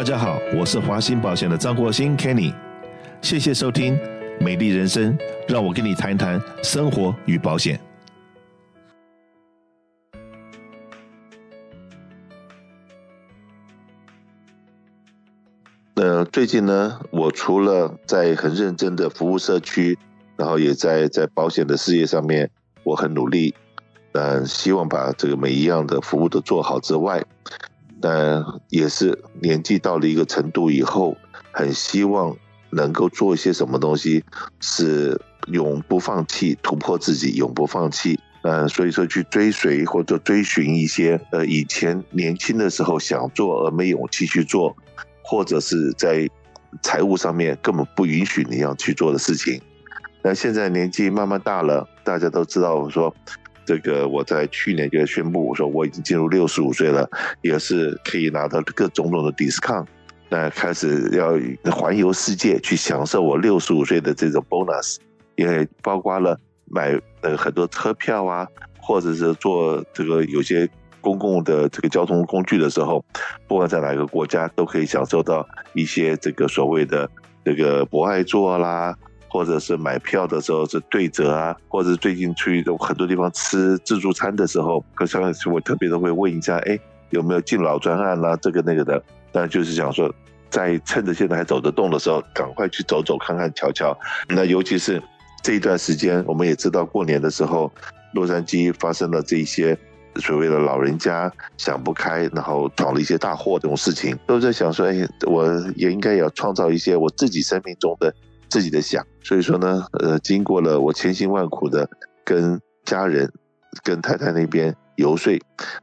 大家好，我是华兴保险的张国兴 Kenny，谢谢收听《美丽人生》，让我跟你谈谈生活与保险。呃，最近呢，我除了在很认真的服务社区，然后也在在保险的事业上面，我很努力，嗯，希望把这个每一样的服务都做好之外。但也是年纪到了一个程度以后，很希望能够做一些什么东西，是永不放弃，突破自己，永不放弃。嗯，所以说去追随或者追寻一些呃以前年轻的时候想做而没勇气去做，或者是在财务上面根本不允许你要去做的事情。那现在年纪慢慢大了，大家都知道我说。这个我在去年就宣布，我说我已经进入六十五岁了，也是可以拿到各种种的 discount，那开始要环游世界去享受我六十五岁的这种 bonus，也包括了买呃很多车票啊，或者是坐这个有些公共的这个交通工具的时候，不管在哪个国家都可以享受到一些这个所谓的这个博爱座啦。或者是买票的时候是对折啊，或者最近去很多地方吃自助餐的时候，可上次我特别都会问一下，哎，有没有敬老专案啦、啊，这个那个的。但就是想说，在趁着现在还走得动的时候，赶快去走走看看瞧瞧。那尤其是这一段时间，我们也知道过年的时候，洛杉矶发生了这一些所谓的老人家想不开，然后闯了一些大祸这种事情，都在想说，哎，我也应该要创造一些我自己生命中的。自己的想，所以说呢，呃，经过了我千辛万苦的跟家人、跟太太那边游说，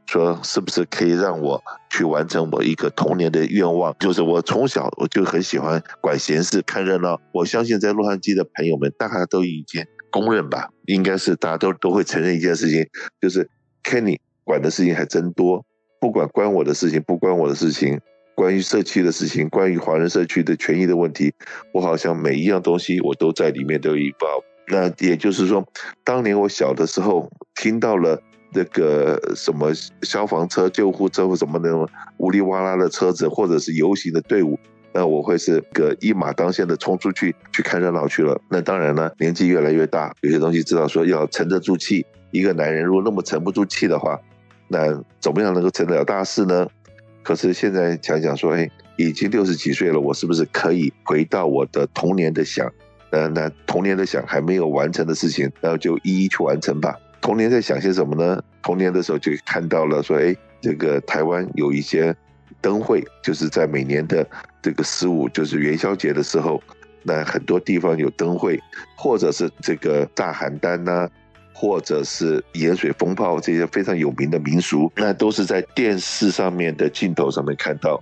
说是不是可以让我去完成我一个童年的愿望，就是我从小我就很喜欢管闲事、看热闹。我相信在洛杉矶的朋友们大概都已经公认吧，应该是大家都都会承认一件事情，就是 Kenny 管的事情还真多，不管关我的事情，不关我的事情。关于社区的事情，关于华人社区的权益的问题，我好像每一样东西我都在里面都有一包。那也就是说，当年我小的时候听到了那个什么消防车、救护车或什么那种呜哩哇啦的车子，或者是游行的队伍，那我会是个一马当先的冲出去去看热闹去了。那当然呢，年纪越来越大，有些东西知道说要沉得住气。一个男人如果那么沉不住气的话，那怎么样能够成得了大事呢？可是现在想想说，哎，已经六十几岁了，我是不是可以回到我的童年的想？呃，那童年的想还没有完成的事情，然后就一一去完成吧。童年在想些什么呢？童年的时候就看到了说，哎，这个台湾有一些灯会，就是在每年的这个十五，就是元宵节的时候，那很多地方有灯会，或者是这个大寒单呐、或者是盐水风炮这些非常有名的民俗，那都是在电视上面的镜头上面看到。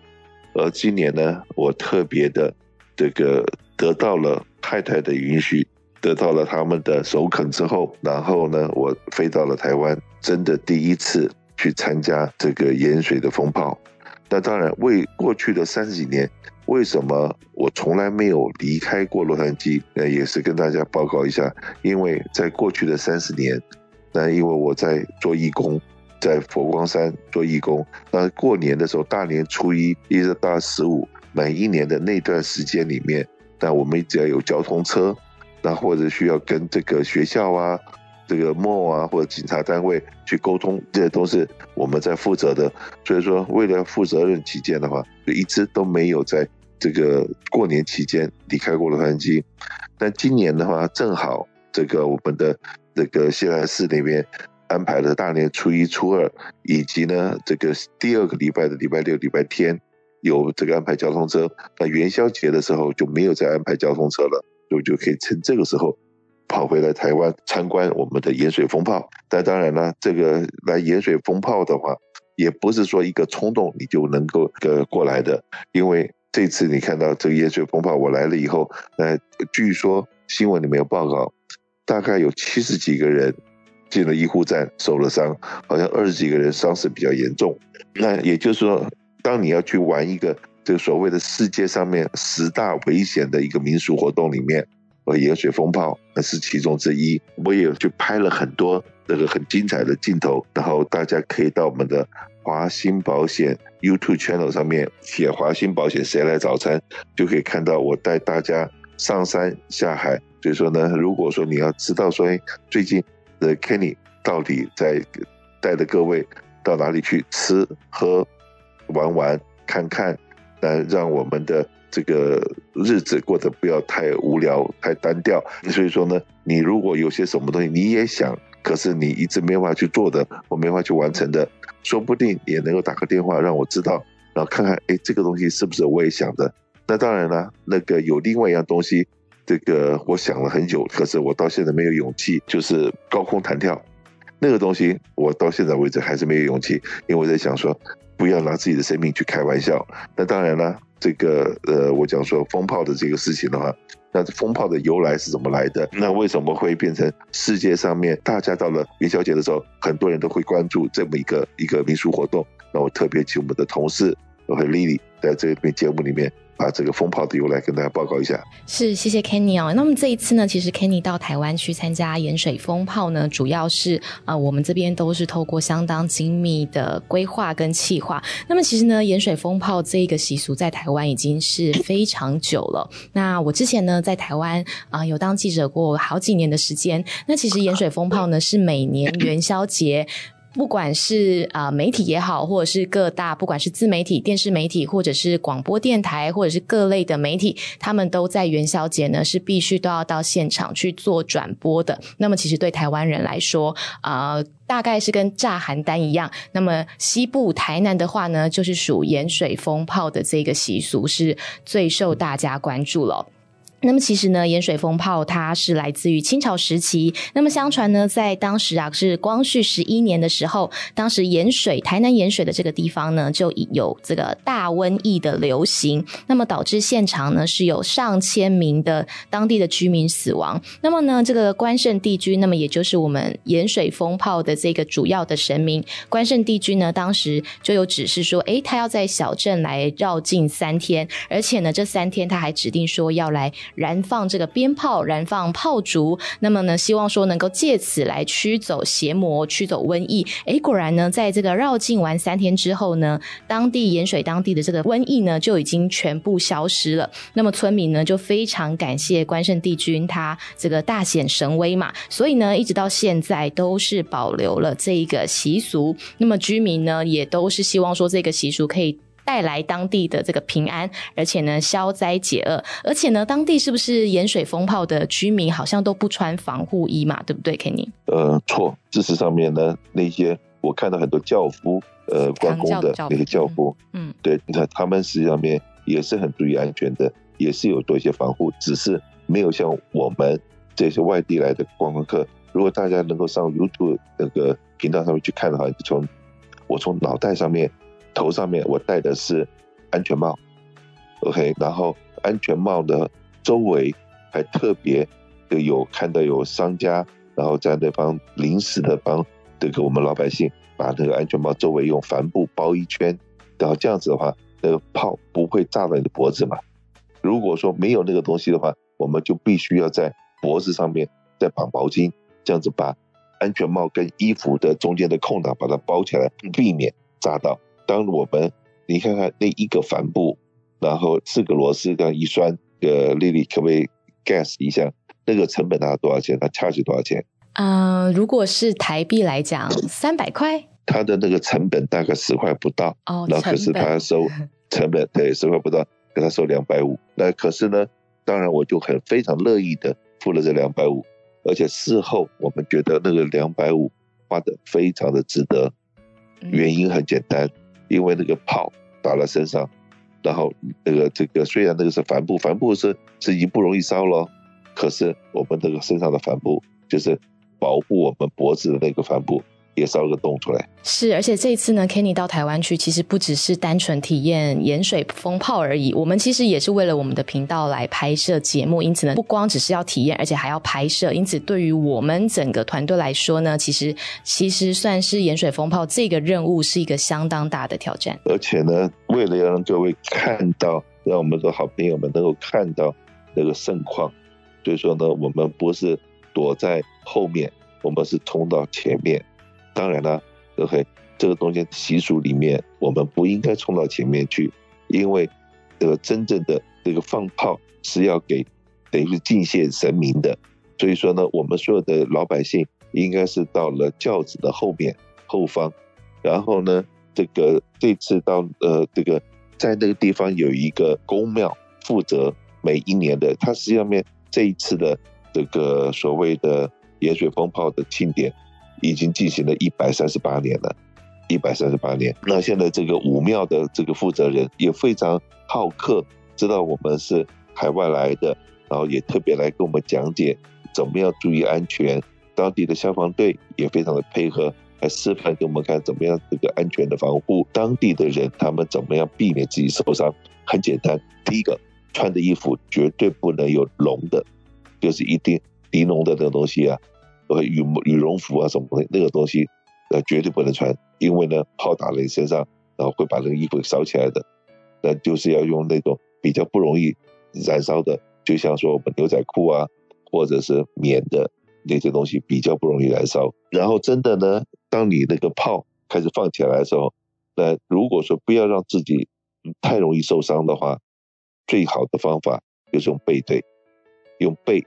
而今年呢，我特别的这个得到了太太的允许，得到了他们的首肯之后，然后呢，我飞到了台湾，真的第一次去参加这个盐水的风炮。那当然，为过去的三十几年。为什么我从来没有离开过洛杉矶？那也是跟大家报告一下，因为在过去的三十年，那因为我在做义工，在佛光山做义工，那过年的时候，大年初一一直到十五，每一年的那段时间里面，那我们只要有交通车，那或者需要跟这个学校啊。这个 mall 啊，或者警察单位去沟通，这些都是我们在负责的。所以说，为了负责任起见的话，就一直都没有在这个过年期间离开过洛杉矶。但今年的话，正好这个我们的这个谢来市那边安排了大年初一、初二，以及呢这个第二个礼拜的礼拜六、礼拜天有这个安排交通车。那元宵节的时候就没有再安排交通车了，就就可以趁这个时候。跑回来台湾参观我们的盐水风炮，但当然了，这个来盐水风炮的话，也不是说一个冲动你就能够呃过来的，因为这次你看到这个盐水风炮，我来了以后，呃，据说新闻里面有报告，大概有七十几个人进了医护站受了伤，好像二十几个人伤势比较严重。那也就是说，当你要去玩一个这个所谓的世界上面十大危险的一个民俗活动里面。呃盐水风炮那是其中之一，我也去拍了很多那个很精彩的镜头，然后大家可以到我们的华兴保险 YouTube channel 上面写“华兴保险谁来早餐”，就可以看到我带大家上山下海。所以说呢，如果说你要知道说，哎，最近的 Kenny 到底在带着各位到哪里去吃喝玩玩看看，来让我们的这个日子过得不要太无聊、太单调。所以说呢，你如果有些什么东西你也想，可是你一直没法去做的，我没法去完成的，说不定也能够打个电话让我知道，然后看看，哎，这个东西是不是我也想的？那当然了，那个有另外一样东西，这个我想了很久，可是我到现在没有勇气，就是高空弹跳。那个东西我到现在为止还是没有勇气，因为我在想说，不要拿自己的生命去开玩笑。那当然了，这个呃，我讲说风炮的这个事情的话，那风炮的由来是怎么来的？那为什么会变成世界上面大家到了元宵节的时候，很多人都会关注这么一个一个民俗活动？那我特别请我们的同事我和丽丽在这边节目里面。把这个风炮的由来跟大家报告一下。是，谢谢 Kenny 哦。那么这一次呢，其实 Kenny 到台湾去参加盐水风炮呢，主要是啊、我们这边都是透过相当精密的规划跟企划。那么其实呢，盐水风炮这个习俗在台湾已经是非常久了。那我之前呢，在台湾啊、有当记者过好几年的时间。那其实盐水风炮呢，是每年元宵节。不管是啊、呃、媒体也好，或者是各大不管是自媒体、电视媒体，或者是广播电台，或者是各类的媒体，他们都在元宵节呢是必须都要到现场去做转播的。那么其实对台湾人来说，啊、呃，大概是跟炸邯郸一样。那么西部台南的话呢，就是属盐水风炮的这个习俗是最受大家关注了。那么其实呢，盐水风炮它是来自于清朝时期。那么相传呢，在当时啊是光绪十一年的时候，当时盐水台南盐水的这个地方呢，就有这个大瘟疫的流行。那么导致现场呢是有上千名的当地的居民死亡。那么呢，这个关圣帝君，那么也就是我们盐水风炮的这个主要的神明关圣帝君呢，当时就有指示说，诶，他要在小镇来绕境三天，而且呢，这三天他还指定说要来。燃放这个鞭炮，燃放炮竹，那么呢，希望说能够借此来驱走邪魔，驱走瘟疫。诶，果然呢，在这个绕境完三天之后呢，当地盐水当地的这个瘟疫呢，就已经全部消失了。那么村民呢，就非常感谢关圣帝君，他这个大显神威嘛，所以呢，一直到现在都是保留了这一个习俗。那么居民呢，也都是希望说这个习俗可以。带来当地的这个平安，而且呢，消灾解厄，而且呢，当地是不是盐水风炮的居民好像都不穿防护衣嘛？对不对，Kenny？呃，错，事实上面呢，那些我看到很多教夫，呃，关公的那个轿夫，嗯，对，你看他们实际上面也是很注意安全的，也是有做一些防护，只是没有像我们这些外地来的观光客。如果大家能够上 YouTube 那个频道上面去看的话，从我从脑袋上面。头上面我戴的是安全帽，OK，然后安全帽的周围还特别的有看到有商家，然后在那方临时的帮这个我们老百姓把那个安全帽周围用帆布包一圈，然后这样子的话，那个炮不会炸到你的脖子嘛。如果说没有那个东西的话，我们就必须要在脖子上面再绑毛巾，这样子把安全帽跟衣服的中间的空档把它包起来，避免炸到。当我们你看看那一个帆布，然后四个螺丝这样一拴，呃，丽丽可不可以 guess 一下那个成本大概多少钱？它 charge 多少钱？嗯、呃，如果是台币来讲，三百块。它的那个成本大概十块不到，哦，然后可是他收成本 对十块不到，给他收两百五。那可是呢，当然我就很非常乐意的付了这两百五，而且事后我们觉得那个两百五花的非常的值得，原因很简单。嗯因为那个炮打在身上，然后那个这个虽然那个是帆布，帆布是是已经不容易烧了，可是我们那个身上的帆布就是保护我们脖子的那个帆布。也烧了个洞出来，是，而且这一次呢，Kenny 到台湾去，其实不只是单纯体验盐水风炮而已。我们其实也是为了我们的频道来拍摄节目，因此呢，不光只是要体验，而且还要拍摄。因此，对于我们整个团队来说呢，其实其实算是盐水风炮这个任务是一个相当大的挑战。而且呢，为了要让各位看到，让我们的好朋友们能够看到那个盛况，所以说呢，我们不是躲在后面。我们是冲到前面。当然了，OK，这个东西习俗里面，我们不应该冲到前面去，因为这个真正的这个放炮是要给等于是敬献神明的。所以说呢，我们所有的老百姓应该是到了轿子的后面后方，然后呢，这个这次到呃这个在那个地方有一个宫庙负责每一年的，它实际上面这一次的这个所谓的盐水蜂炮的庆典已经进行了一百三十八年了，一百三十八年。那现在这个武庙的这个负责人也非常好客，知道我们是海外来的，然后也特别来跟我们讲解。怎么样注意安全？当地的消防队也非常的配合，来示范给我们看怎么样这个安全的防护。当地的人他们怎么样避免自己受伤？很简单，第一个穿的衣服绝对不能有龙的，就是一定尼龙的那个东西啊，呃羽羽绒服啊什么的那个东西，呃绝对不能穿，因为呢炮打在你身上，然后会把那个衣服烧起来的。那就是要用那种比较不容易燃烧的，就像说我们牛仔裤啊。或者是棉的那些东西比较不容易燃烧。然后真的呢，当你那个炮开始放起来的时候，那如果说不要让自己太容易受伤的话，最好的方法就是用背对，用背。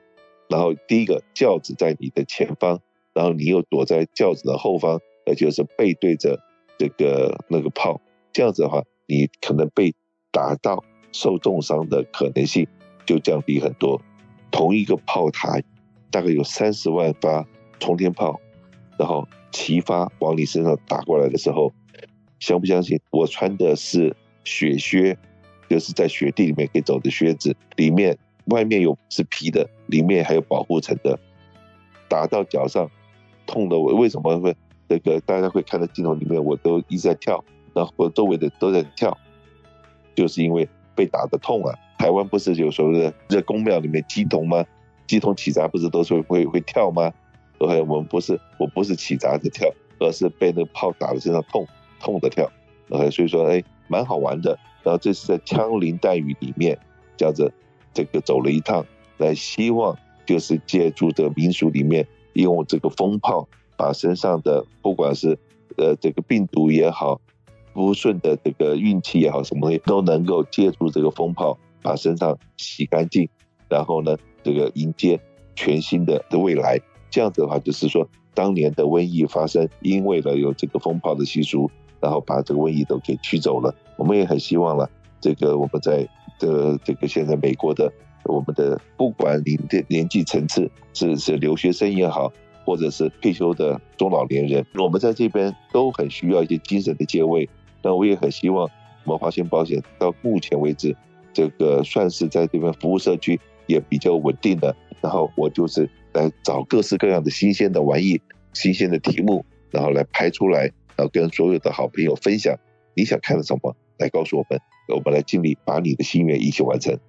然后第一个轿子在你的前方，然后你又躲在轿子的后方，那就是背对着这个那个炮。这样子的话，你可能被打到受重伤的可能性就降低很多。同一个炮台，大概有三十万发冲天炮，然后齐发往你身上打过来的时候，相不相信？我穿的是雪靴，就是在雪地里面可以走的靴子，里面外面有是皮的，里面还有保护层的，打到脚上，痛的我为什么会这个？大家会看到镜头里面，我都一直在跳，然后周围的都在跳，就是因为被打的痛啊。台湾不是有所谓的在宫庙里面乩童吗？乩童起闸不是都是会会跳吗？对不对？我们不是，我不是起闸的跳，而是被那个炮打的身上痛痛的跳。OK，所以说哎，蛮好玩的。然后这是在枪林弹雨里面，叫做这个走了一趟，来希望就是借助这个民俗里面，用这个风炮把身上的不管是呃这个病毒也好，不顺的这个运气也好，什么东西都能够借助这个风炮。把身上洗干净，然后呢，这个迎接全新的的未来。这样子的话，就是说，当年的瘟疫发生，因为了有这个风炮的习俗，然后把这个瘟疫都给驱走了。我们也很希望了，这个我们在的这个现在美国的我们的不管你的年纪层次是是留学生也好，或者是退休的中老年人，我们在这边都很需要一些精神的借位。那我也很希望我们华兴保险到目前为止。这个算是在这边服务社区也比较稳定的，然后我就是来找各式各样的新鲜的玩意、新鲜的题目，然后来拍出来，然后跟所有的好朋友分享。你想看的什么，来告诉我们，我们来尽力把你的心愿一起完成。